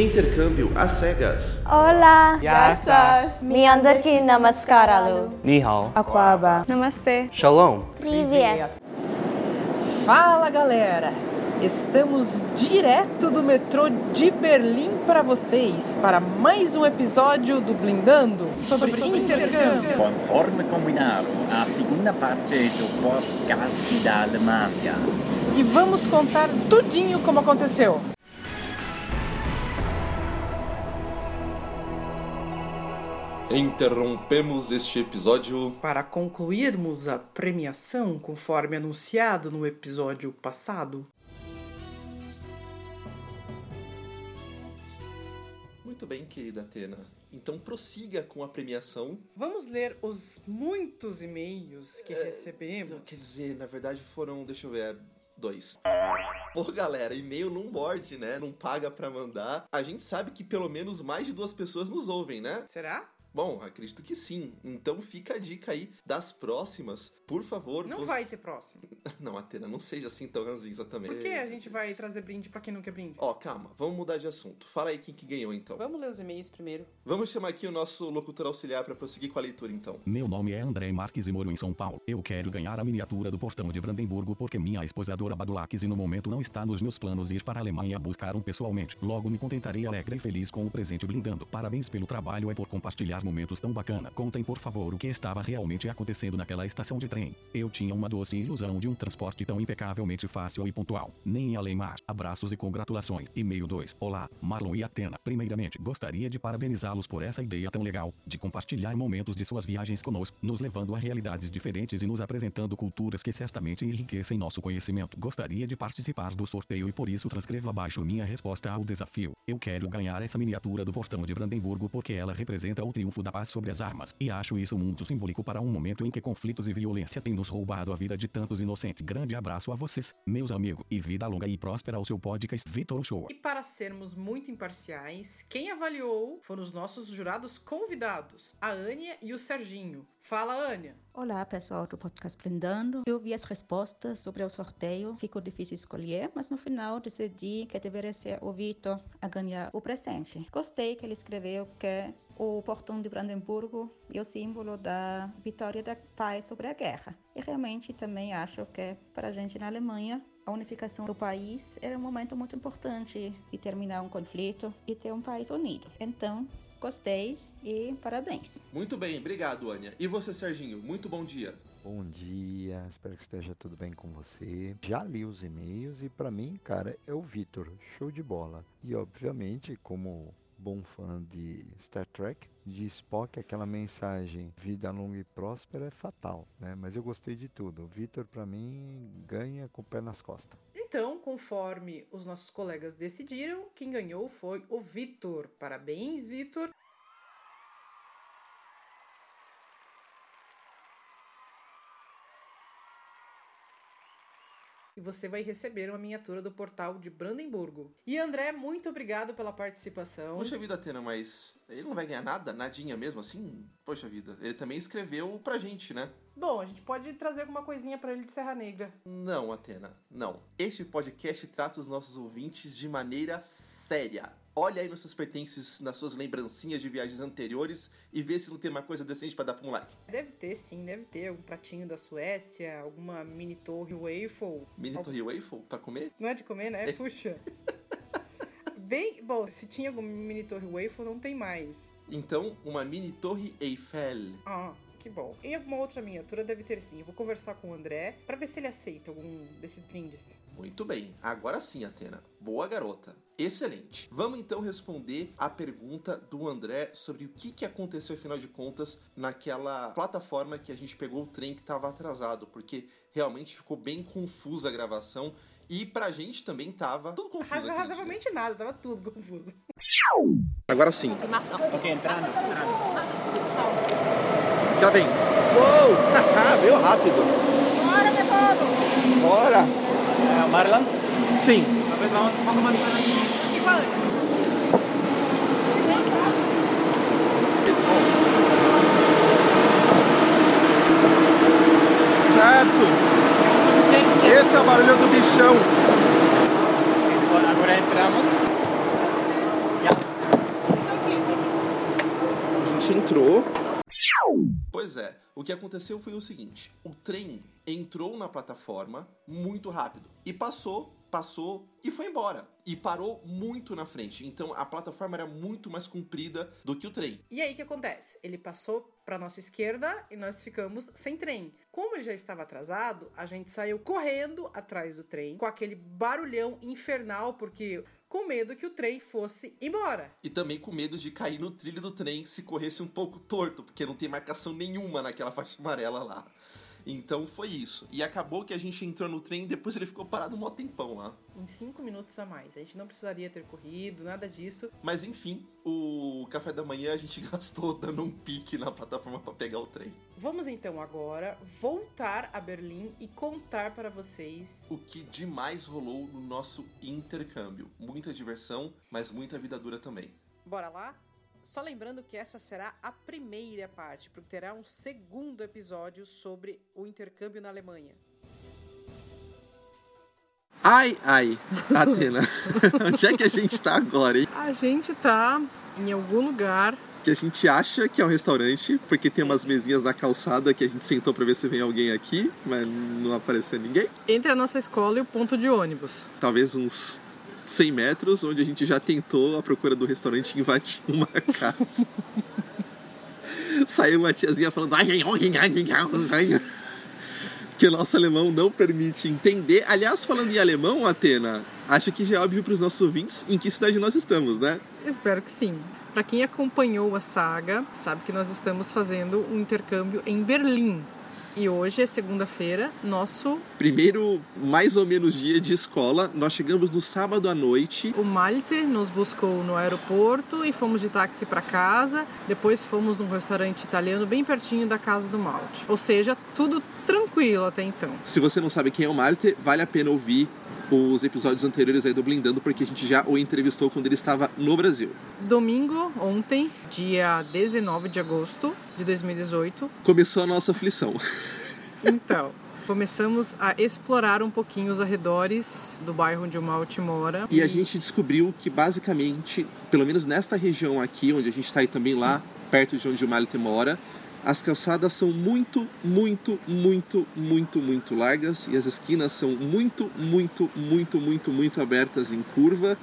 Intercâmbio às cegas. Olá. Yassas. Mi namaskaralu. Ni hao. Aquaba. Namastê. Shalom. Privia. Fala, galera. Estamos direto do metrô de Berlim para vocês, para mais um episódio do Blindando sobre, sobre intercâmbio. Conforme combinado, a segunda parte do podcast da Alemanha. E vamos contar tudinho como aconteceu. Interrompemos este episódio. Para concluirmos a premiação, conforme anunciado no episódio passado, Muito bem, querida Atena. Então prossiga com a premiação. vamos ler os muitos e-mails que recebemos. Quer dizer, na verdade foram, deixa eu ver, dois. Pô, galera, e-mail não morde, né? Não paga pra mandar. A gente sabe que pelo menos mais de duas pessoas nos ouvem, né? Será? Bom, acredito que sim. Então fica a dica aí das próximas. Por favor, Não você- vai ter próximo. Não, Atena, não seja assim tão ranzinza também. Por que a gente vai trazer brinde para quem não quer brinde? Ó, calma, vamos mudar de assunto. Fala aí quem que ganhou então. Vamos ler os e-mails primeiro. Vamos chamar aqui o nosso locutor auxiliar pra prosseguir com a leitura então. Meu nome é André Marques e moro em São Paulo. Eu quero ganhar a miniatura do portão de Brandemburgo porque minha esposa adora Badulaques e no momento não está nos meus planos ir para a Alemanha buscar um pessoalmente. Logo me contentarei alegre e feliz com o presente blindando. Parabéns pelo trabalho e por compartilhar momentos tão bacana. Contem por favor o que estava realmente acontecendo naquela estação de trem. Eu tinha uma doce ilusão de um transporte tão impecavelmente fácil e pontual. Nem em Alemar. Abraços e congratulações. E-mail 2. Olá, Marlon e Atena. Primeiramente, gostaria de parabenizá-los por essa ideia tão legal de compartilhar momentos de suas viagens conosco, nos levando a realidades diferentes e nos apresentando culturas que certamente enriquecem nosso conhecimento. Gostaria de participar do sorteio e por isso transcrevo abaixo minha resposta ao desafio. Eu quero ganhar essa miniatura do portão de Brandemburgo porque ela representa o triunfo da paz sobre as armas, e acho isso muito simbólico para um momento em que conflitos e violência têm nos roubado a vida de tantos inocentes. Grande abraço a vocês, meus amigos, e vida longa e próspera ao seu podcast Vitor Show. E para sermos muito imparciais, quem avaliou foram os nossos jurados convidados, a Ania e o Serginho. Fala, Ania. Olá, pessoal do podcast Blindando. Eu vi as respostas sobre o sorteio, ficou difícil escolher, mas no final decidi que deveria ser o Vitor a ganhar o presente. Gostei que ele escreveu que o portão de Brandemburgo é o símbolo da vitória da paz sobre a guerra. E realmente também acho que para a gente na Alemanha a unificação do país era um momento muito importante de terminar um conflito e ter um país unido. Então, gostei e parabéns. Muito bem, obrigado, Ania. E você, Serginho? Muito bom dia. Bom dia, espero que esteja tudo bem com você. Já li os e-mails e pra mim, cara, é o Vitor, show de bola. E obviamente, como bom fã de Star Trek, de Spock, aquela mensagem vida longa e próspera é fatal, né? Mas eu gostei de tudo. O Vitor pra mim ganha com o pé nas costas. Então, conforme os nossos colegas decidiram, quem ganhou foi o Vitor. Parabéns, Vitor. E você vai receber uma miniatura do portal de Brandemburgo. E André, muito obrigado pela participação. Poxa vida, Atena, mas ele não vai ganhar nada? Nadinha mesmo assim? Poxa vida, ele também escreveu pra gente, né? Bom, a gente pode trazer alguma coisinha pra ele de Serra Negra. Não, Atena, não. Este podcast trata os nossos ouvintes de maneira séria. Olha aí nos seus pertences, nas suas lembrancinhas de viagens anteriores e vê se não tem uma coisa decente pra dar pra um moleque. Deve ter, sim, deve ter algum pratinho da Suécia, alguma mini torre waffle. Mini Torre Waffle pra comer? Não é de comer, né? Puxa. Bem, bom, se tinha alguma mini torre waffle, não tem mais. Então, uma mini Torre Eiffel. Ah, que bom. Em alguma outra miniatura deve ter sim. Eu vou conversar com o André pra ver se ele aceita algum desses brindes. Muito bem, agora sim, Atena. Boa garota. Excelente. Vamos então responder a pergunta do André sobre o que, que aconteceu, afinal de contas, naquela plataforma que a gente pegou o trem que estava atrasado, porque realmente ficou bem confusa a gravação e pra gente também tava tudo confuso. Raz- aquele Razoavelmente nada, tava tudo confuso. Agora sim. Ok, entrando, entrando. Já vem. Uou! Veio rápido. Bora, meu povo! Bora! Eh, Marlon, Sim. talvez. Certo. Esse é o barulho do bichão. Agora entramos. O que aconteceu foi o seguinte: o trem entrou na plataforma muito rápido e passou, passou e foi embora. E parou muito na frente. Então a plataforma era muito mais comprida do que o trem. E aí o que acontece? Ele passou para nossa esquerda e nós ficamos sem trem. Como ele já estava atrasado, a gente saiu correndo atrás do trem com aquele barulhão infernal porque com medo que o trem fosse embora. E também com medo de cair no trilho do trem se corresse um pouco torto, porque não tem marcação nenhuma naquela faixa amarela lá. Então foi isso. E acabou que a gente entrou no trem e depois ele ficou parado um mó tempão lá. Uns 5 minutos a mais. A gente não precisaria ter corrido, nada disso. Mas enfim, o café da manhã a gente gastou dando um pique na plataforma para pegar o trem. Vamos então agora voltar a Berlim e contar para vocês O que demais rolou no nosso intercâmbio. Muita diversão, mas muita vida dura também. Bora lá? Só lembrando que essa será a primeira parte, porque terá um segundo episódio sobre o intercâmbio na Alemanha. Ai, ai, Atena, onde é que a gente tá agora, hein? A gente tá em algum lugar. Que a gente acha que é um restaurante, porque tem umas mesinhas na calçada que a gente sentou pra ver se vem alguém aqui, mas não apareceu ninguém. Entre a nossa escola e o ponto de ônibus. Talvez uns 100 metros, onde a gente já tentou a procura do restaurante invadir uma casa. Saiu uma tiazinha falando. Que o nosso alemão não permite entender. Aliás, falando em alemão, Atena, acho que já é óbvio para os nossos ouvintes em que cidade nós estamos, né? Espero que sim. Para quem acompanhou a saga, sabe que nós estamos fazendo um intercâmbio em Berlim. E hoje é segunda-feira, nosso Primeiro, mais ou menos dia de escola, nós chegamos no sábado à noite. O Malte nos buscou no aeroporto e fomos de táxi para casa. Depois fomos num restaurante italiano bem pertinho da casa do Malte. Ou seja, tudo tranquilo até então. Se você não sabe quem é o Marte, vale a pena ouvir os episódios anteriores aí do Blindando, porque a gente já o entrevistou quando ele estava no Brasil. Domingo, ontem, dia 19 de agosto de 2018, Começou a nossa aflição. então, começamos a explorar um pouquinho os arredores do bairro onde o Malte mora. E a gente descobriu que basicamente, pelo menos nesta região aqui, onde a gente está e também lá, perto de onde o Malte mora, as calçadas são muito, muito, muito, muito, muito largas e as esquinas são muito, muito, muito, muito, muito abertas em curva.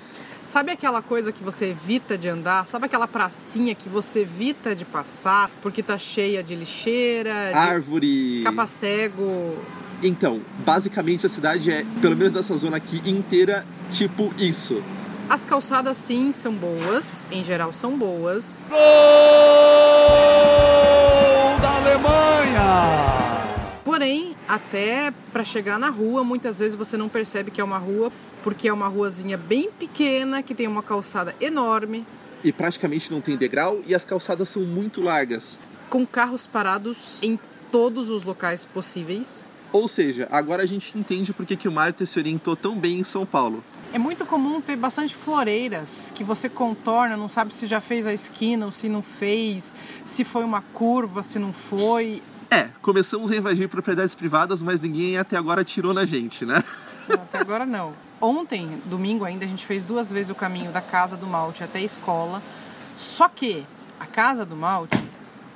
Sabe aquela coisa que você evita de andar? Sabe aquela pracinha que você evita de passar porque tá cheia de lixeira, de Árvore. capa cego? Então, basicamente a cidade é, pelo menos nessa zona aqui inteira, tipo isso. As calçadas sim são boas, em geral são boas. Porém, até para chegar na rua, muitas vezes você não percebe que é uma rua, porque é uma ruazinha bem pequena, que tem uma calçada enorme, E praticamente não tem degrau e as calçadas são muito largas. com carros parados em todos os locais possíveis. Ou seja, agora a gente entende por que, que o Marte se orientou tão bem em São Paulo. É muito comum ter bastante floreiras que você contorna, não sabe se já fez a esquina ou se não fez, se foi uma curva, se não foi. É, começamos a invadir propriedades privadas, mas ninguém até agora atirou na gente, né? Até agora não. Ontem, domingo ainda, a gente fez duas vezes o caminho da casa do Malte até a escola. Só que a casa do Malte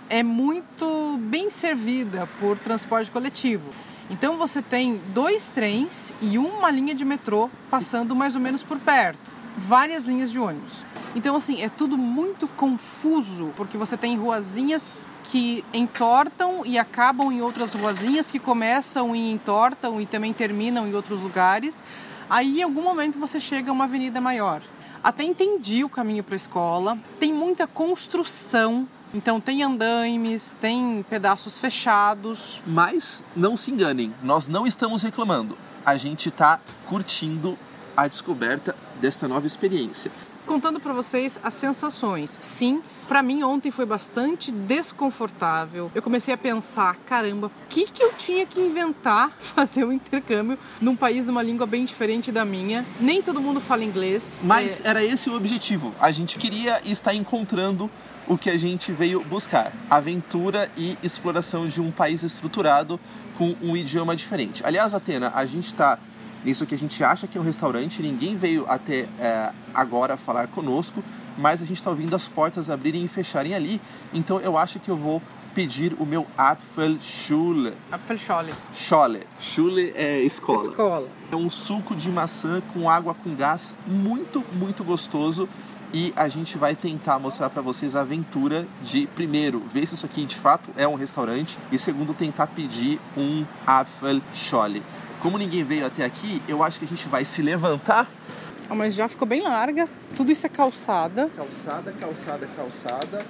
é muito bem servida por transporte coletivo. Então você tem dois trens e uma linha de metrô passando mais ou menos por perto. Várias linhas de ônibus. Então, assim, é tudo muito confuso, porque você tem ruazinhas que entortam e acabam em outras ruazinhas que começam e entortam e também terminam em outros lugares. Aí, em algum momento, você chega a uma avenida maior. Até entendi o caminho para a escola. Tem muita construção, então tem andaimes, tem pedaços fechados. Mas não se enganem, nós não estamos reclamando. A gente está curtindo a descoberta desta nova experiência. Contando para vocês as sensações. Sim, para mim ontem foi bastante desconfortável. Eu comecei a pensar, caramba, o que que eu tinha que inventar fazer um intercâmbio num país de uma língua bem diferente da minha? Nem todo mundo fala inglês. Mas É, era esse o objetivo. A gente queria estar encontrando o que a gente veio buscar: aventura e exploração de um país estruturado com um idioma diferente. Aliás, Atena, a gente está nisso que a gente acha que é um restaurante, ninguém veio até é, agora falar conosco, mas a gente tá ouvindo as portas abrirem e fecharem ali. Então eu acho que eu vou pedir o meu Apfelschule. Apfelschorle. Schole. Schule é escola. Escola. É um suco de maçã com água com gás muito, muito gostoso. E a gente vai tentar mostrar para vocês a aventura de, primeiro, ver se isso aqui de fato é um restaurante. E segundo, tentar pedir um Apfelschole. Como ninguém veio até aqui, eu acho que a gente vai se levantar. Ah, mas já ficou bem larga. Tudo isso é calçada. Calçada, calçada, calçada.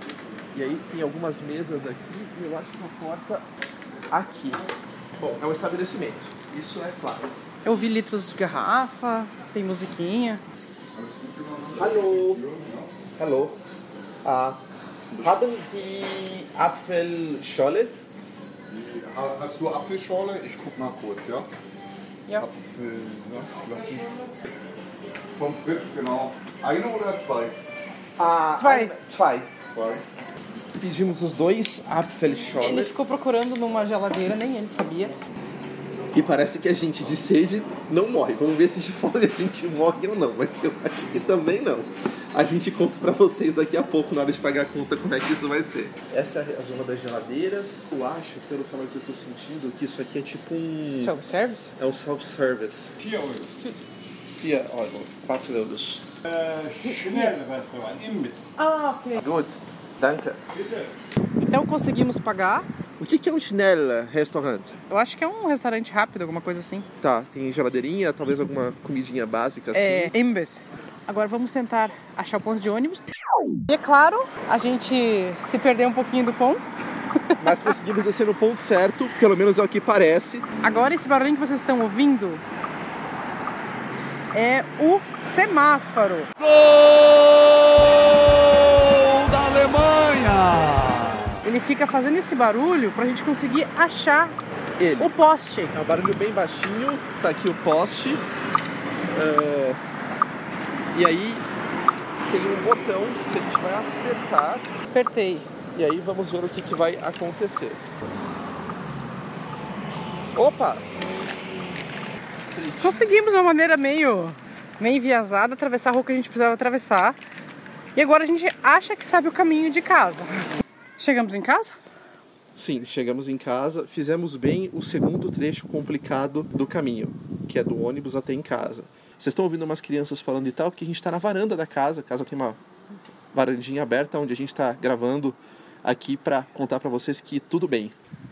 E aí tem algumas mesas aqui e eu acho que a porta aqui. Bom, é um estabelecimento. Isso é claro. Eu vi litros de garrafa, tem musiquinha. Hallo. Hallo. Ah, haben Sie Apfelscholle? Hast du Apfelschorle? Ich guck mal kurz, ja? Ja. Apfel, ja, lass mich. Vom Fritz, genau. Eine oder zwei? Ah, Zwei. ein- Zwei. Zwei. Pedimos os dois Apfelscholle. Ele ficou procurando numa geladeira, nem ele sabia. E parece que a gente de sede não morre. Vamos ver se de fome a gente morre ou não. Mas eu acho que também não. A gente conta pra vocês daqui a pouco, na hora de pagar a conta, como é que isso vai ser. Essa é a zona das geladeiras. Eu acho, pelo calor que eu tô sentindo, que isso aqui é tipo um... Self-service? É um self-service. 4 Euro. Hier, Euro. 4 euros. Äh, Schnellrestaurant, Imbiss. Ah, ok. Good. Danke. Então conseguimos pagar. O que que é um Schnell Restaurant? Eu acho que é um restaurante rápido, alguma coisa assim. Tá, tem geladeirinha, talvez alguma comidinha básica assim. É, Imbiss. Agora vamos tentar achar o ponto de ônibus. E é claro, a gente se perdeu um pouquinho do ponto. Mas conseguimos descer no ponto certo, pelo menos é o que parece. Agora esse barulhinho que vocês estão ouvindo é o semáforo. da fica fazendo esse barulho pra gente conseguir achar Ele. o poste. É um barulho bem baixinho, tá aqui o poste. É, E aí tem um botão que a gente vai apertar Apertei. e aí vamos ver o que, que vai acontecer. Opa! Conseguimos de uma maneira meio, meio enviesada atravessar a rua que a gente precisava atravessar. E agora a gente acha que sabe o caminho de casa. Chegamos em casa? Sim, chegamos em casa, fizemos bem o segundo trecho complicado do caminho, que é do ônibus até em casa. Vocês estão ouvindo umas crianças falando e tal, porque a gente está na varanda da casa, a casa tem uma varandinha aberta onde a gente está gravando aqui para contar para vocês que tudo bem.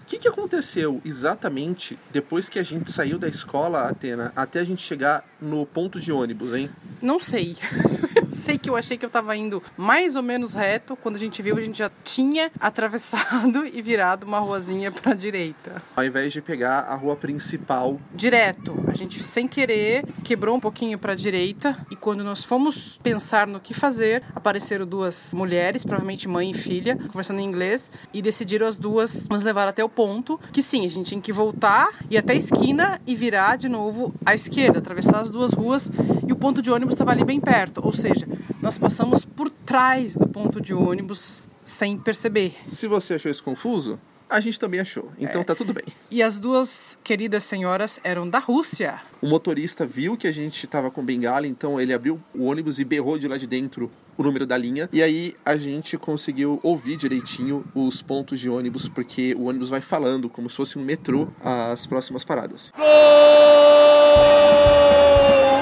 O que, que aconteceu exatamente depois que a gente saiu da escola, Atena, até a gente chegar no ponto de ônibus, hein? Não sei. Sei que eu achei que eu tava indo mais ou menos reto. Quando a gente viu, a gente já tinha atravessado e virado uma ruazinha pra direita. Ao invés de pegar a rua principal, Direto. A gente, sem querer, quebrou um pouquinho pra direita. E quando nós fomos pensar no que fazer, apareceram duas mulheres, provavelmente mãe e filha, conversando em inglês. E decidiram as duas nos levar até o ponto que sim, a gente tinha que voltar, ir até a esquina e virar de novo à esquerda, atravessar as duas ruas. E o ponto de ônibus estava ali bem perto. Ou seja, nós passamos por trás do ponto de ônibus sem perceber. se você achou isso confuso, a gente também achou. Então tá tudo bem. E as duas queridas senhoras eram da Rússia. O motorista viu que a gente estava com bengala, então ele abriu o ônibus e berrou de lá de dentro o número da linha. E aí a gente conseguiu ouvir direitinho os pontos de ônibus, porque o ônibus vai falando como se fosse um metrô as próximas paradas.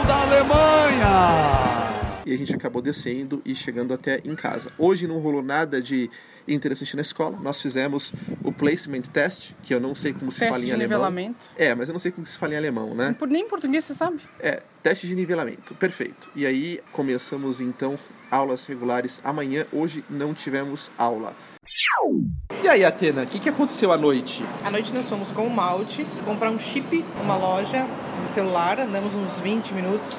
da Alemanha! E a gente acabou descendo e chegando até em casa. Hoje não rolou nada de interessante na escola. Nós fizemos o placement test, que eu não sei como se Teste fala em de alemão. nivelamento. É, mas eu não sei como se fala em alemão, né? Nem em português você sabe. É, teste de nivelamento, perfeito. E aí começamos então aulas regulares amanhã. Hoje não tivemos aula. E aí, Atena, o que, que aconteceu à noite? À noite nós fomos com o Malte comprar um chip numa loja de celular, andamos uns 20 minutos.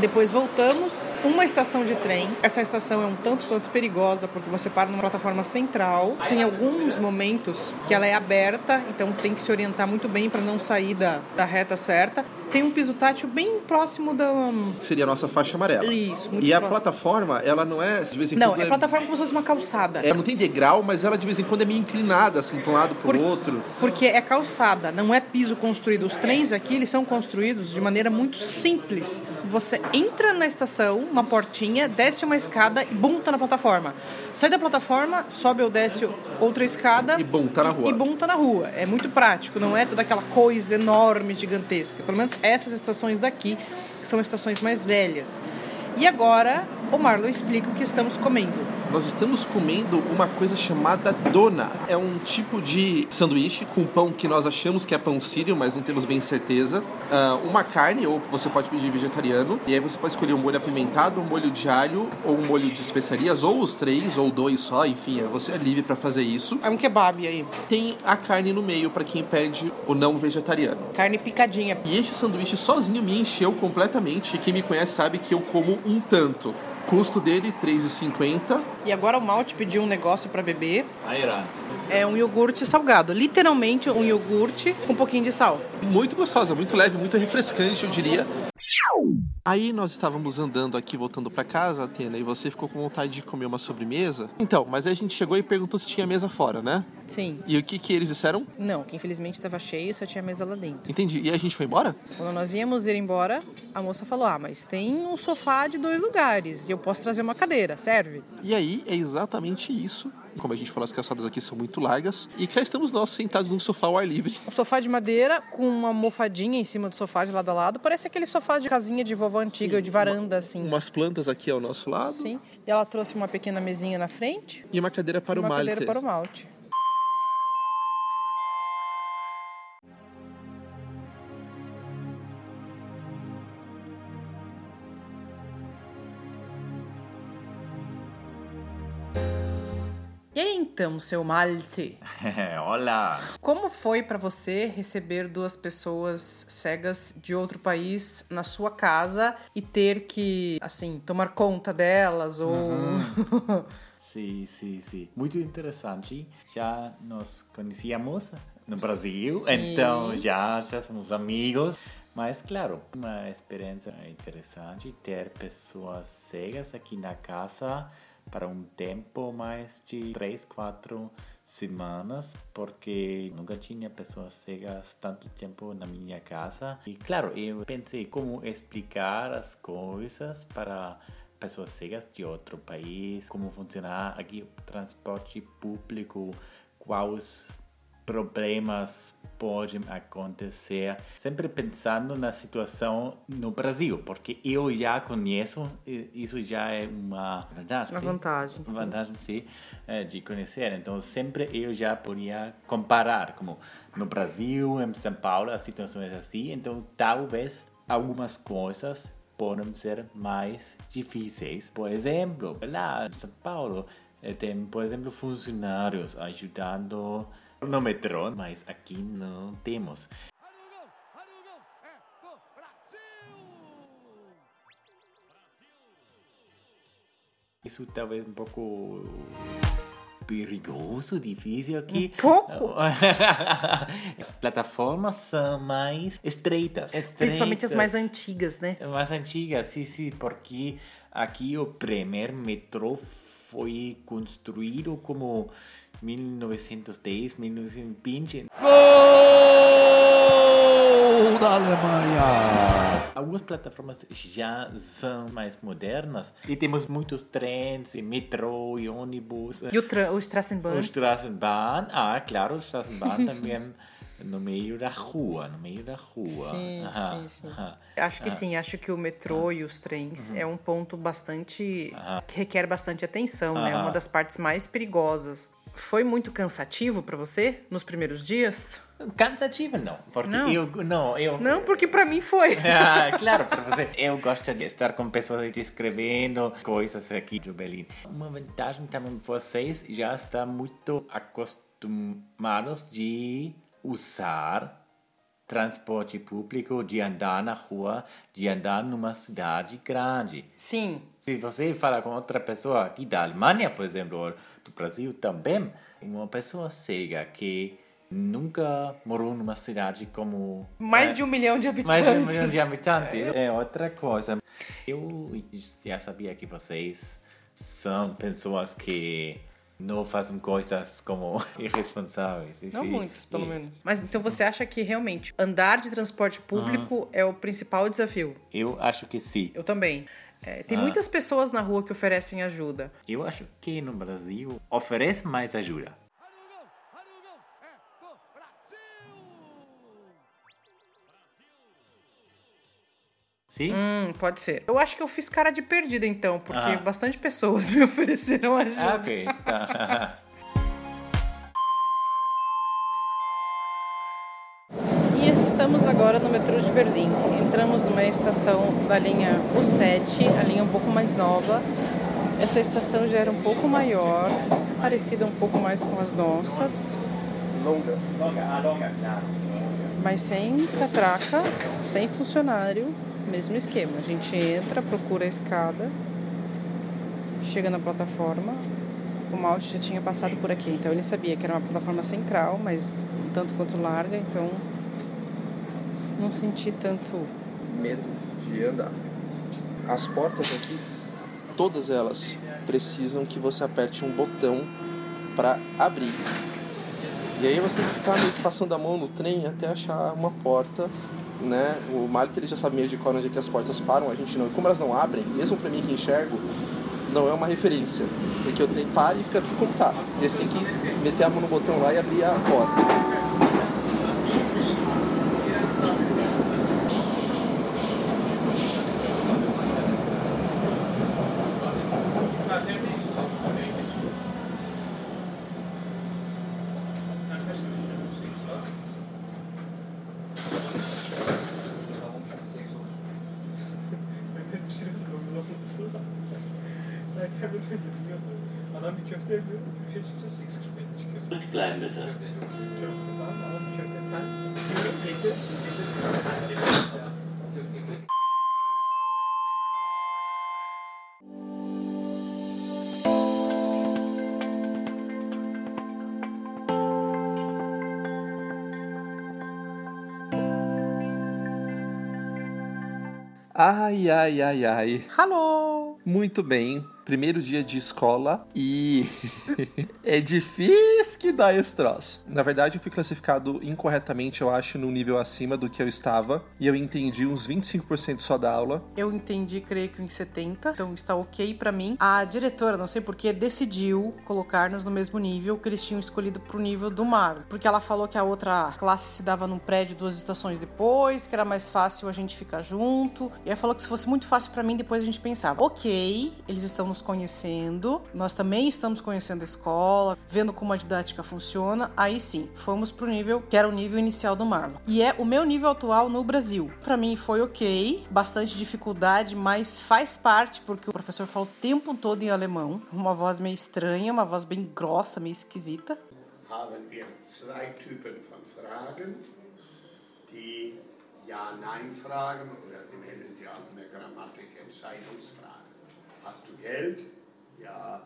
Depois voltamos, uma estação de trem. Essa estação é um tanto quanto perigosa porque você para numa plataforma central. Tem alguns momentos que ela é aberta, então tem que se orientar muito bem para não sair da, da reta certa. Tem um piso tátil bem próximo da. Seria a nossa faixa amarela. Isso, muito E a plataforma, ela não é de vez em Não, quando. é plataforma como se fosse uma calçada. Ela não tem degrau, mas ela de vez em quando é meio inclinada, assim, para um lado para o outro. Porque é calçada, não é piso construído. Os trens aqui, eles são construídos de maneira muito simples. você entra na estação, uma portinha, desce uma escada e bum, tá na plataforma. Sai da plataforma, sobe ou desce outra escada. E bum, tá na rua. E bum, tá na rua. É muito prático, não é toda aquela coisa enorme, gigantesca. Pelo menos essas estações daqui, que são estações mais velhas. E agora, o Marlon explica o que estamos comendo. Nós estamos comendo uma coisa chamada dona. É um tipo de sanduíche com pão que nós achamos que é pão sírio, mas não temos bem certeza. Ah, uma carne, ou você pode pedir vegetariano. E aí você pode escolher um molho apimentado, um molho de alho, ou um molho de especiarias, ou os três, ou dois só, enfim, você é livre para fazer isso. É um kebab aí. Tem a carne no meio para quem pede o não vegetariano. Carne picadinha. E este sanduíche sozinho me encheu completamente. E quem me conhece sabe que eu como um tanto. Custo dele, R$ 3,50. E agora o Malte pediu um negócio para beber. É um iogurte salgado. Literalmente um iogurte com um pouquinho de sal. Muito gostosa, muito leve, muito refrescante, eu diria. Aí nós estávamos andando aqui, voltando para casa, Atena, e você ficou com vontade de comer uma sobremesa. Então, mas aí a gente chegou e perguntou se tinha mesa fora, né? Sim. E o que que eles disseram? Não, que infelizmente estava cheio e só tinha mesa lá dentro. Entendi. E a gente foi embora? Quando nós íamos ir embora, a moça falou: Ah, mas tem um sofá de dois lugares e eu posso trazer uma cadeira, serve? E aí é exatamente isso. Como a gente falou, as calçadas aqui são muito largas. E cá estamos nós sentados num sofá ao ar livre. Um sofá de madeira com uma almofadinha em cima do sofá de lado a lado. Parece aquele sofá de casinha de vovó antiga, de varanda, assim. Umas plantas aqui ao nosso lado. Sim. E ela trouxe uma pequena mesinha na frente. E uma cadeira para e uma o malte. cadeira para o malte. E aí, então, seu malte? Olá. Como foi pra você receber duas pessoas cegas de outro país na sua casa e ter que, assim, tomar conta delas ou Sim, sim, sim. Muito interessante. Já nos conhecíamos no Brasil, Sim. então já, já somos amigos. Mas, claro, uma experiência interessante ter pessoas cegas aqui na casa para um tempo mais de três, quatro semanas, porque nunca tinha pessoas cegas tanto tempo na minha casa. E, claro, eu pensei como explicar as coisas para pessoas cegas de outro país, como funcionar aqui o transporte público, quais problemas podem acontecer, sempre pensando na situação no Brasil, porque eu já conheço, isso já é uma vantagem. Uma vantagem, Uma sim. vantagem, sim, eh, de conhecer. Então, sempre eu já podia comparar, como no Brasil, em São Paulo, as situações assim. Então, talvez algumas coisas podem ser mais difíceis. Por exemplo, lá em São Paulo, eh, tem, por exemplo, funcionários ajudando no metrô, mas aqui não temos. Isso talvez um pouco perigoso, difícil aqui. Um pouco? As plataformas são mais estreitas. estreitas. principalmente as mais antigas, né? Mais antigas, sim, sim, porque aqui o primeiro metrô foi construído como 1910, 1920. Gol da Alemanha! Algumas plataformas já são mais modernas e temos muitos trens, e metrô e ônibus. E o, tra- o Strassenbahn? O Straßenbahn, ah, claro, o Straßenbahn também no meio da rua, no meio da rua. Sim, Aham, sim, sim. aham. Acho que Ah. sim, acho que o metrô e os trens é um ponto bastante. que requer bastante atenção, né? Uma das partes mais perigosas. Foi muito cansativo pra você nos primeiros dias? Cansativo não, porque Não. eu não, eu Não, porque pra mim foi. Ah, claro, para você. Eu gosto de estar com pessoas escrevendo coisas aqui de Berlim. Uma vantagem também, vocês já estão muito acostumados de usar transporte público, de andar na rua, de andar numa cidade grande. Sim. Se você fala com outra pessoa aqui da Alemanha, por exemplo, ou do Brasil também, uma pessoa cega que nunca morou numa cidade como Mais é, de um milhão de habitantes. mais de um milhão de habitantes. É outra coisa. Eu já sabia que vocês são pessoas que Não fazem coisas como irresponsáveis. Não sim. muitos, pelo E- menos. Mas então você acha que realmente andar de transporte público é o principal desafio? Eu acho que sim. Eu também. É, tem Ah. muitas pessoas na rua que oferecem ajuda. Eu acho que no Brasil oferece mais ajuda. Sim? Hum, pode ser. Eu acho que eu fiz cara de perdida então, porque Ah. bastante pessoas me ofereceram ajuda. Ah, ok. Tá. estamos agora no metrô de Berlim. Entramos numa estação da linha U7, a linha um pouco mais nova. Essa estação já era um pouco maior, parecida um pouco mais com as nossas, Longa. mas sem catraca, sem funcionário, mesmo esquema. A gente entra, procura a escada, chega na plataforma. O Malte já tinha passado por aqui, então ele sabia que era uma plataforma central, mas um tanto quanto larga, então não senti tanto medo de andar. As portas aqui, todas elas precisam que você aperte um botão para abrir. E aí você tem que ficar meio que passando a mão no trem até achar uma porta, né? O Malta ele já sabe meio de cor onde é que as portas param, a gente não. E como elas não abrem, mesmo para mim que enxergo, não é uma referência, porque o trem para e fica tudo como tá. E você tem que meter a mão no botão lá e abrir a porta. Eti. Ai, ai, ai, ai. Alô! Muito bem. Primeiro dia de escola e é difícil que dá esse troço. Na verdade, eu fui classificado incorretamente, eu acho, no nível acima do que eu estava. E eu entendi uns 25% só da aula. Eu entendi, creio que em 70, então está ok pra mim. A diretora, não sei porquê, decidiu colocar-nos no mesmo nível que eles tinham escolhido pro nível do mar. Porque ela falou que a outra classe se dava num prédio duas estações depois, que era mais fácil a gente ficar junto. E ela falou que se fosse muito fácil pra mim, depois a gente pensava, ok, eles estão nos conhecendo, nós também estamos conhecendo a escola, vendo como a didática funciona. Aí sim, fomos pro nível que era o nível inicial do Marlon. E é o meu nível atual no Brasil. Pra mim foi ok, bastante dificuldade, mas faz parte porque o professor fala o tempo todo em alemão, uma voz meio estranha, uma voz bem grossa, meio esquisita. haben wir zwei Typen von Fragen. Die Ja-Nein-Fragen oder wir nennen sie auch in der Grammatik Entscheidungsfragen. Hast du Geld? Ja.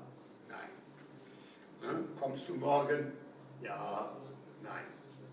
Ne? Kommst du morgen? Ja, nein.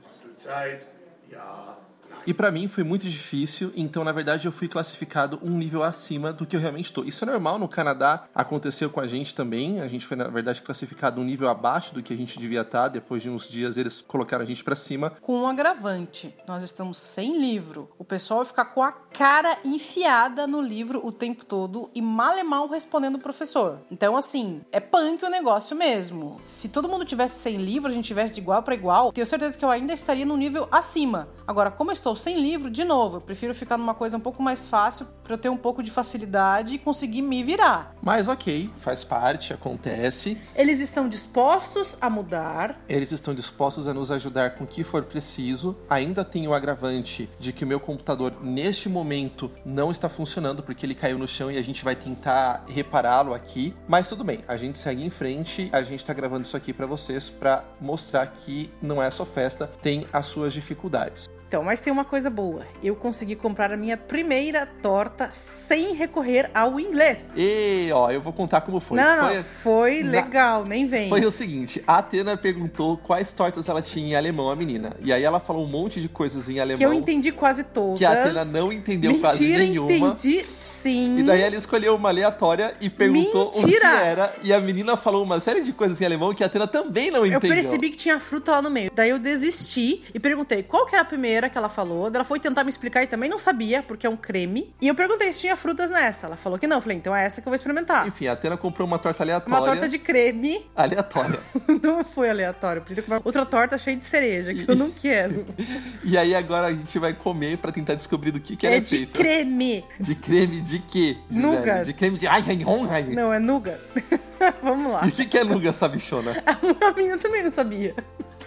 Hast du Zeit? Ja. E pra mim foi muito difícil, então na verdade eu fui classificado um nível acima do que eu realmente estou. Isso é normal no Canadá, aconteceu com a gente também. A gente foi na verdade classificado um nível abaixo do que a gente devia estar. Depois de uns dias eles colocaram a gente pra cima. Com um agravante, nós estamos sem livro. O pessoal vai ficar com a cara enfiada no livro o tempo todo e mal e mal respondendo o professor. Então, assim, é punk o negócio mesmo. Se todo mundo tivesse sem livro, a gente tivesse de igual para igual, tenho certeza que eu ainda estaria no nível acima. Agora, como eu estou sem livro, de novo, eu prefiro ficar numa coisa um pouco mais fácil para eu ter um pouco de facilidade e conseguir me virar. Mas ok, faz parte, acontece. Eles estão dispostos a mudar. Eles estão dispostos a nos ajudar com o que for preciso. Ainda tem o agravante de que o meu computador, neste momento, não está funcionando porque ele caiu no chão e a gente vai tentar repará-lo aqui. Mas tudo bem, a gente segue em frente. A gente está gravando isso aqui para vocês para mostrar que não é só festa, tem as suas dificuldades. Então, mas tem uma coisa boa. Eu consegui comprar a minha primeira torta sem recorrer ao inglês. E, ó, eu vou contar como foi. não, não, foi. Foi Na- legal, nem vem. Foi o seguinte, a Atena perguntou quais tortas ela tinha em alemão, a menina. E aí ela falou um monte de coisas em alemão. Que eu entendi quase todas. que a Atena não entendeu Mentira, quase nenhuma. entendi sim. E daí ela escolheu uma aleatória e perguntou o que Mentira! era. E a menina falou uma série de coisas em alemão que a Atena também não Eu entendeu. percebi que tinha fruta lá no meio. Daí eu desisti e perguntei qual que era a primeira que ela falou. Ela foi tentar me explicar e também não sabia, porque é um creme. E eu perguntei se tinha frutas nessa. Ela falou que não. Eu falei, então é essa que eu vou experimentar. Enfim, a Atena comprou uma torta aleatória. Uma torta de creme. Aleatória. não foi aleatório. Podia comprar outra torta cheia de cereja, que eu não quero. E aí agora a gente vai comer pra tentar descobrir do que, que é é de feita. creme. De creme de quê? Nougat. De creme de... Ai, ai, ai. Não, é nougat. Vamos lá. E o que, que é nuga, essa bichona? A menina também não sabia.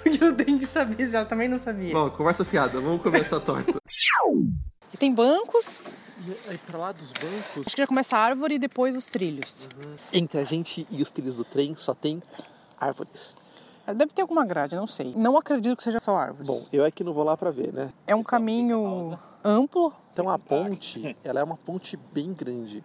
Porque eu tenho que saber se ela também não sabia. Bom, conversa fiada, vamos comer essa torta. E tem bancos. Aí pra lá dos bancos, Acho que já começa a árvore e depois os trilhos. entre a gente e os trilhos do trem só tem árvores. Deve ter alguma grade, não sei. Não acredito que seja só árvores. Bom, eu é que não vou lá pra ver, né? É um caminho amplo. Então a ponte, ela é uma ponte bem grande.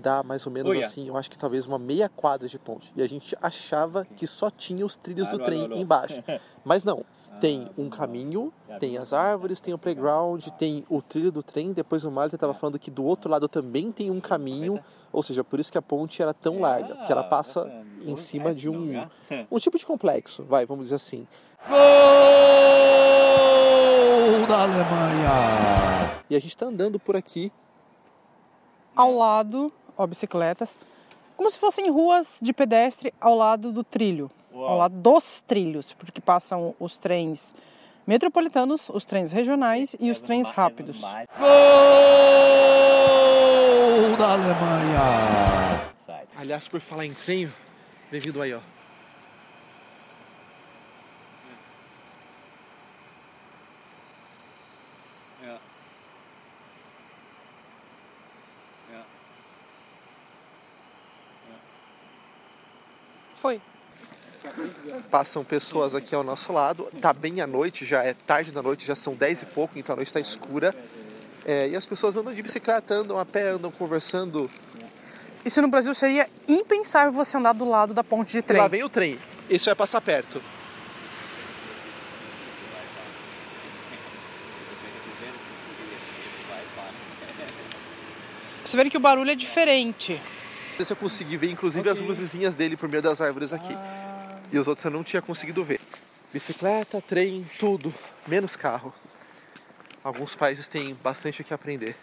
Dá mais ou menos Oh, yeah. assim, eu acho que talvez uma meia quadra de ponte. E a gente achava que só tinha os trilhos do Ah, não, trem embaixo. Mas não. Tem um caminho, tem as árvores, tem o playground, tem o trilho do trem. Depois o Marta estava falando que do outro lado também tem um caminho. Ou seja, por isso que a ponte era tão larga. Porque ela passa em cima de um, um tipo de complexo, vai, vamos dizer assim. Gol da Alemanha! E a gente tá andando por aqui Ao lado, ó, bicicletas. Como se fossem ruas de pedestre ao lado do trilho. Ao lado dos trilhos, porque passam os trens metropolitanos, os trens regionais e os trens rápidos. Gol da Alemanha! Aliás, por falar em trem, devido aí, ó. Passam pessoas aqui ao nosso lado. Tá bem à noite, já é tarde da noite, já são 10 e pouco, então a noite tá escura. É, e as pessoas andam de bicicleta, andam a pé, andam conversando. Isso no Brasil seria impensável você andar do lado da ponte de E trem. lá vem o trem. Esse vai passar perto. Você vê que o barulho é diferente. Se eu conseguir ver, inclusive, as luzinhas dele por meio das árvores aqui. E os outros eu não tinha conseguido ver. Bicicleta, trem, tudo. Menos carro. Alguns países têm bastante o que aprender.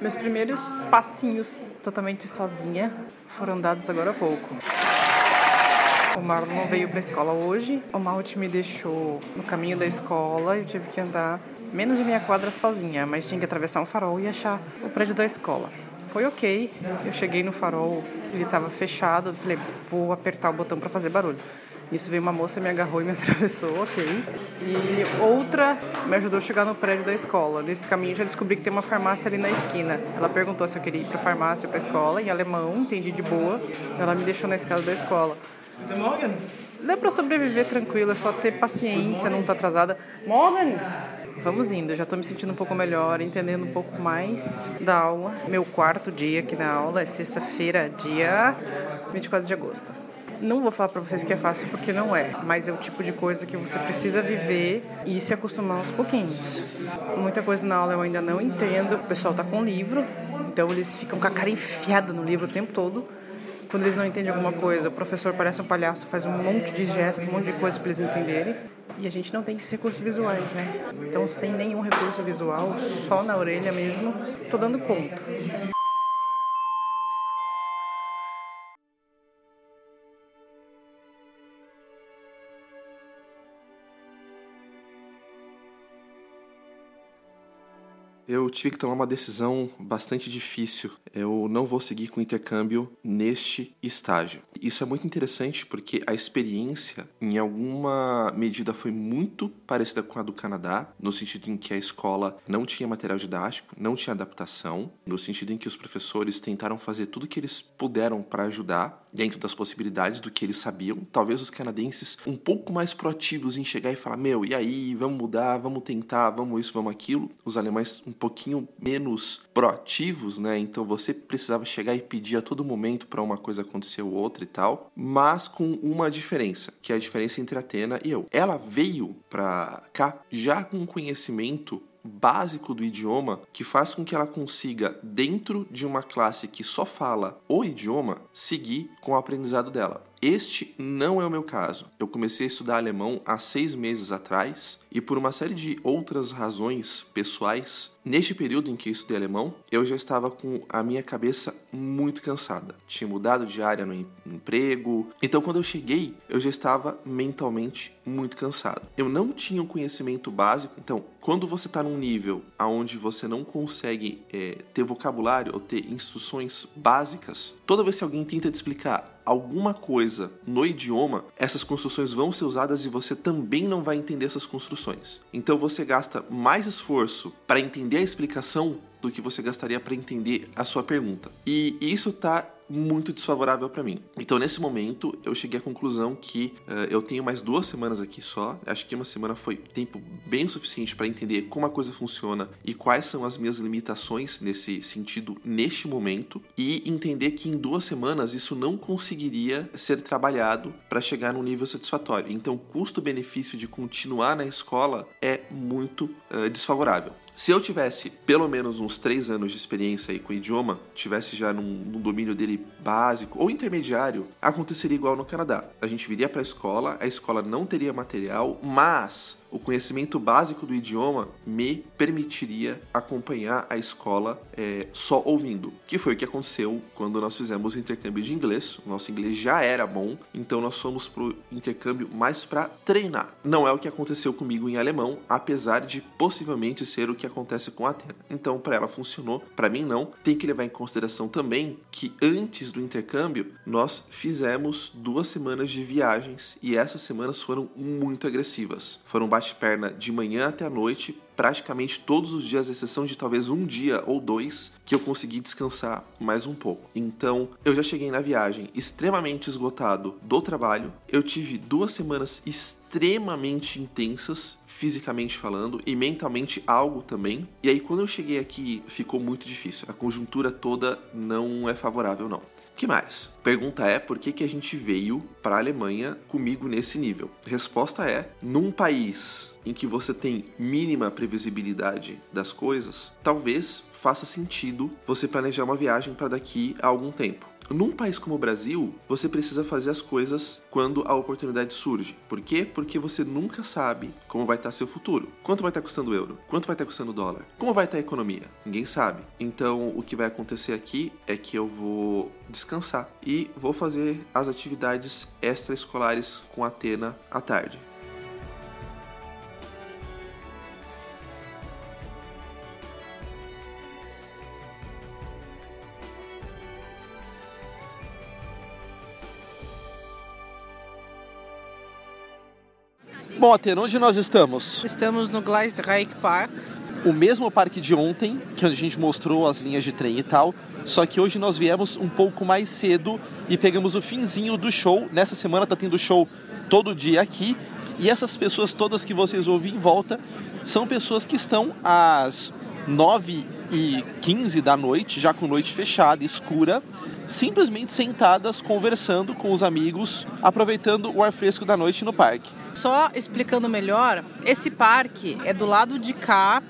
Meus primeiros passinhos totalmente sozinha foram dados agora há pouco. O Marlon não veio pra escola hoje. O Malte me deixou no caminho da escola eu tive que andar menos de meia quadra sozinha, mas tinha que atravessar um farol e achar o prédio da escola. Foi ok. Eu cheguei no farol, ele estava fechado. Eu falei, vou apertar o botão para fazer barulho. Isso veio uma moça, me agarrou e me atravessou, ok. E outra me ajudou a chegar no prédio da escola. Nesse caminho já descobri que tem uma farmácia ali na esquina. Ela perguntou se eu queria ir para farmácia ou para escola, em alemão, entendi de boa. Ela me deixou na escada da escola. Dá para sobreviver tranquilo, é só ter paciência, não tá atrasada. Morgen! Vamos indo, já tô me sentindo um pouco melhor, entendendo um pouco mais da aula. Meu quarto dia aqui na aula é sexta-feira, dia 24 de agosto. Não vou falar para vocês que é fácil porque não é, mas é o tipo de coisa que você precisa viver e se acostumar aos pouquinhos. Muita coisa na aula eu ainda não entendo, o pessoal tá com livro, então eles ficam com a cara enfiada no livro o tempo todo. Quando eles não entendem alguma coisa, o professor parece um palhaço, faz um monte de gesto, um monte de coisa para eles entenderem. E a gente não tem esses recursos visuais, né? Então, sem nenhum recurso visual, só na orelha mesmo, tô dando conta. Eu tive que tomar uma decisão bastante difícil. Eu não vou seguir com o intercâmbio neste estágio. Isso é muito interessante porque a experiência, em alguma medida, foi muito parecida com a do Canadá, no sentido em que a escola não tinha material didático, não tinha adaptação, no sentido em que os professores tentaram fazer tudo o que eles puderam para ajudar dentro das possibilidades do que eles sabiam. Talvez os canadenses um pouco mais proativos em chegar e falar: Meu, e aí, vamos mudar, vamos tentar, vamos isso, vamos aquilo. Os alemães um pouquinho menos proativos, né? Então você precisava chegar e pedir a todo momento para uma coisa acontecer ou outra e tal, mas com uma diferença, que é a diferença entre a Atena e eu. Ela veio para cá já com conhecimento básico do idioma que faz com que ela consiga, dentro de uma classe que só fala o idioma, seguir com o aprendizado dela. Este não é o meu caso. Eu comecei a estudar alemão há seis meses atrás e, por uma série de outras razões pessoais, neste período em que eu estudei alemão, eu já estava com a minha cabeça muito cansada. Tinha mudado de área no emprego, então quando eu cheguei, eu já estava mentalmente muito cansado. Eu não tinha um conhecimento básico, então quando você está num nível aonde você não consegue é, ter vocabulário ou ter instruções básicas, toda vez que alguém tenta te explicar alguma coisa no idioma, essas construções vão ser usadas e você também não vai entender essas construções. Então você gasta mais esforço para entender a explicação do que você gastaria para entender a sua pergunta. E isso está muito desfavorável para mim. Então, nesse momento, eu cheguei à conclusão que uh, eu tenho mais duas semanas aqui só. Acho que uma semana foi tempo bem suficiente para entender como a coisa funciona e quais são as minhas limitações nesse sentido neste momento e entender que em duas semanas isso não conseguiria ser trabalhado para chegar num nível satisfatório. Então, o custo-benefício de continuar na escola é muito uh, desfavorável. Se eu tivesse pelo menos uns três anos de experiência aí com o idioma, tivesse já num, num, domínio dele básico ou intermediário, aconteceria igual no Canadá. A gente viria para a escola, a escola não teria material, mas o conhecimento básico do idioma me permitiria acompanhar a escola é, só ouvindo, que foi o que aconteceu quando nós fizemos o intercâmbio de inglês. O nosso inglês já era bom, então nós fomos pro intercâmbio mais para treinar. Não é o que aconteceu comigo em alemão, apesar de possivelmente ser o que acontece com a Atena. Então, para ela funcionou, para mim não. Tem que levar em consideração também que antes do intercâmbio nós fizemos duas semanas de viagens e essas semanas foram muito agressivas. Foram bate-perna de manhã até a noite, praticamente todos os dias, exceção de talvez um dia ou dois, que eu consegui descansar mais um pouco. Então, eu já cheguei na viagem extremamente esgotado do trabalho. Eu tive duas semanas extremamente intensas, fisicamente falando, e mentalmente algo também. E aí, quando eu cheguei aqui, ficou muito difícil. A conjuntura toda não é favorável, não que mais? Pergunta é por que, que a gente veio para a Alemanha comigo nesse nível? Resposta é: num país em que você tem mínima previsibilidade das coisas, talvez faça sentido você planejar uma viagem para daqui a algum tempo. Num país como o Brasil, você precisa fazer as coisas quando a oportunidade surge. Por quê? Porque você nunca sabe como vai estar seu futuro. Quanto vai estar custando o euro? Quanto vai estar custando o dólar? Como vai estar a economia? Ninguém sabe. Então, o que vai acontecer aqui é que eu vou descansar e vou fazer as atividades extraescolares com a Atena à tarde. Bom, Atena, onde nós estamos? Estamos no Gleisdreieck Park. O mesmo parque de ontem, que a gente mostrou as linhas de trem e tal, só que hoje nós viemos um pouco mais cedo e pegamos o finzinho do show. Nessa semana tá tendo show todo dia aqui. E essas pessoas todas que vocês ouvem em volta são pessoas que estão às 9 e 15 da noite, já com noite fechada, escura, simplesmente sentadas conversando com os amigos, aproveitando o ar fresco da noite no parque. Só explicando melhor, esse parque é do lado de cá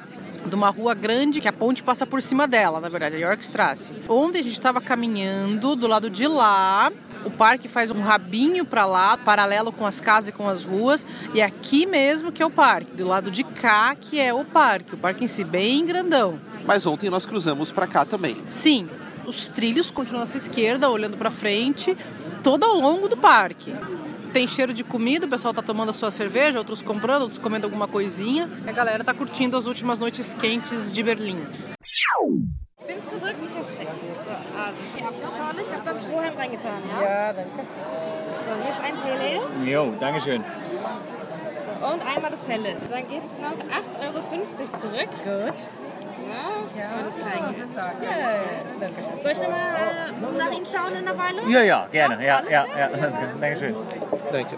de uma rua grande que a ponte passa por cima dela, na verdade, a Yorkstrasse. Ontem a gente estava caminhando do lado de lá, o parque faz um rabinho para lá, paralelo com as casas e com as ruas, e é aqui mesmo que é o parque, do lado de cá que é o parque, o parque em si bem grandão. Mas ontem nós cruzamos para cá também. Sim, os trilhos continuam à nossa esquerda, olhando para frente, todo ao longo do parque. tem cheiro de comida, o pessoal tá tomando a sua cerveja, outros comprando, outros comendo alguma coisinha. A galera tá curtindo as últimas noites quentes de Berlim. Bin zurück, nicht erschrecken. So, also, die Apfelschorle, ich habe da einen Strohhalm reingetan, ja? Ja, danke. So, hier ist ein Pele Ale. Jo, dankeschön. So, und einmal das Helle. Dann gibt es noch 8,50 Euro zurück. Gut. Soll ich nochmal äh, nach Ihnen schauen in einer Weile? Ja, ja, gerne. Ja, ja, ja. Dankeschön. Danke.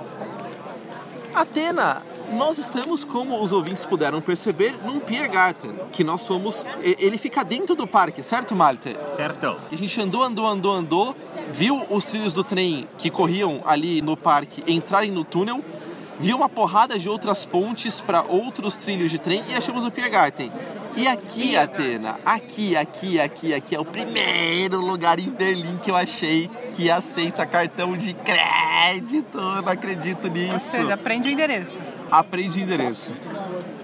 Atena, nós estamos, como os ouvintes puderam perceber, num Pier Garten, que nós somos. e- Ele fica dentro do parque, certo, Malte? Certo. A gente andou, andou, andou, andou, viu os trilhos do trem que corriam ali no parque entrarem no túnel, viu uma porrada de outras pontes para outros trilhos de trem e achamos o Pier Garten. E aqui, Atena, aqui, aqui, aqui, aqui é o primeiro lugar em Berlim que eu achei que aceita cartão de crédito. Eu não acredito Ou nisso. seja, aprende o endereço. Aprende o endereço.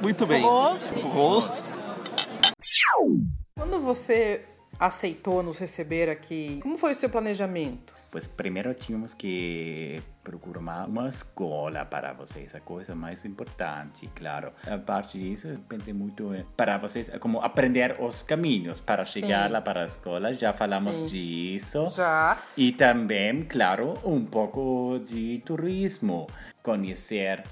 Muito bem. Prost. Prost. Quando você aceitou nos receber aqui, como foi o seu planejamento? Pues primeiro tínhamos que procurar uma escola para vocês, a coisa mais importante, claro. A parte disso, pensei muito para vocês, como aprender os caminhos para Sim. chegar lá para a escola, já falamos Sim. disso. Já. E também, claro, um pouco de turismo, conhecer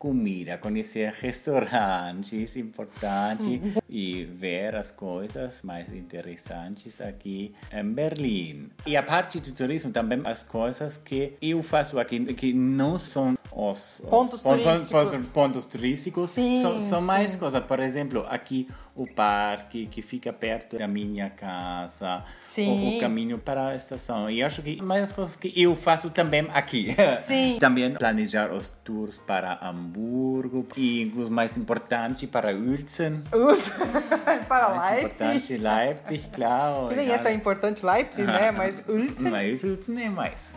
comida, conhecer restaurantes importantes e ver as coisas mais interessantes aqui em Berlim. E a parte do turismo também as coisas que eu faço aqui que não são os, os Pontos pon- pon- turísticos. pon- pontos turísticos, Sim, são, são mais sim. coisas. Por exemplo, aqui o parque que fica perto da minha casa, o, o caminho para a estação. E acho que mais as coisas que eu faço também aqui. Sim. também planejar os tours para Hamburgo e incluso mais importante para Uelzen. para mais Leipzig. importante Leipzig, claro. Que nem é tão importante Leipzig, né? Mas Uelzen. Mas Uelzen é mais.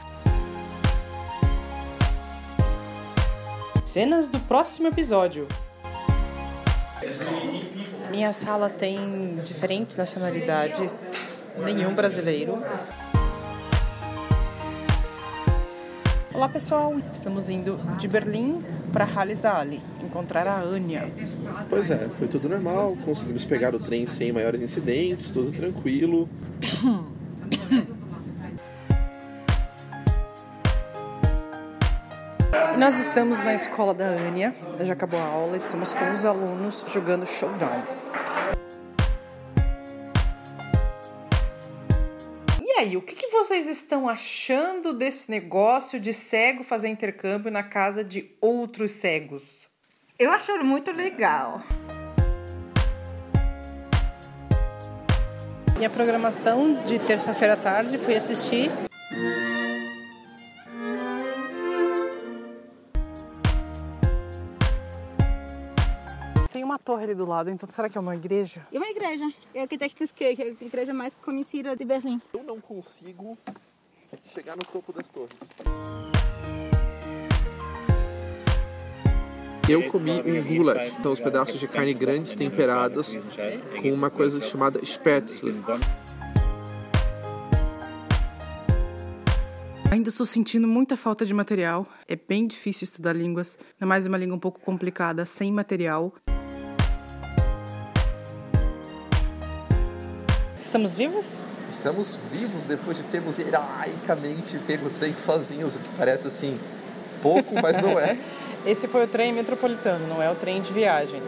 Cenas do próximo episódio. Minha sala tem diferentes nacionalidades, nenhum brasileiro. Olá pessoal, estamos indo de Berlim para Halle Saale, encontrar a Anya. Pois é, foi tudo normal, conseguimos pegar o trem sem maiores incidentes, tudo tranquilo. nós estamos na escola da Anya, já acabou a aula, estamos com os alunos jogando Showdown. E aí, o que, que vocês estão achando desse negócio de cego fazer intercâmbio na casa de outros cegos? Eu acho muito legal. Minha programação de terça-feira à tarde foi assistir. Torre ali do lado, então será que é uma igreja? E uma igreja. É a Arquitectos que é a igreja mais conhecida de Berlim. Eu não consigo chegar no topo das torres. Eu comi um goulash, então os pedaços de carne grandes temperados com uma coisa chamada spätzle. Ainda estou sentindo muita falta de material. É bem difícil estudar línguas, ainda mais uma língua um pouco complicada, sem material. Estamos vivos? Estamos vivos depois de termos heroicamente pego o trem sozinhos, o que parece assim pouco, mas não é. Esse foi o trem metropolitano, não é o trem de viagem.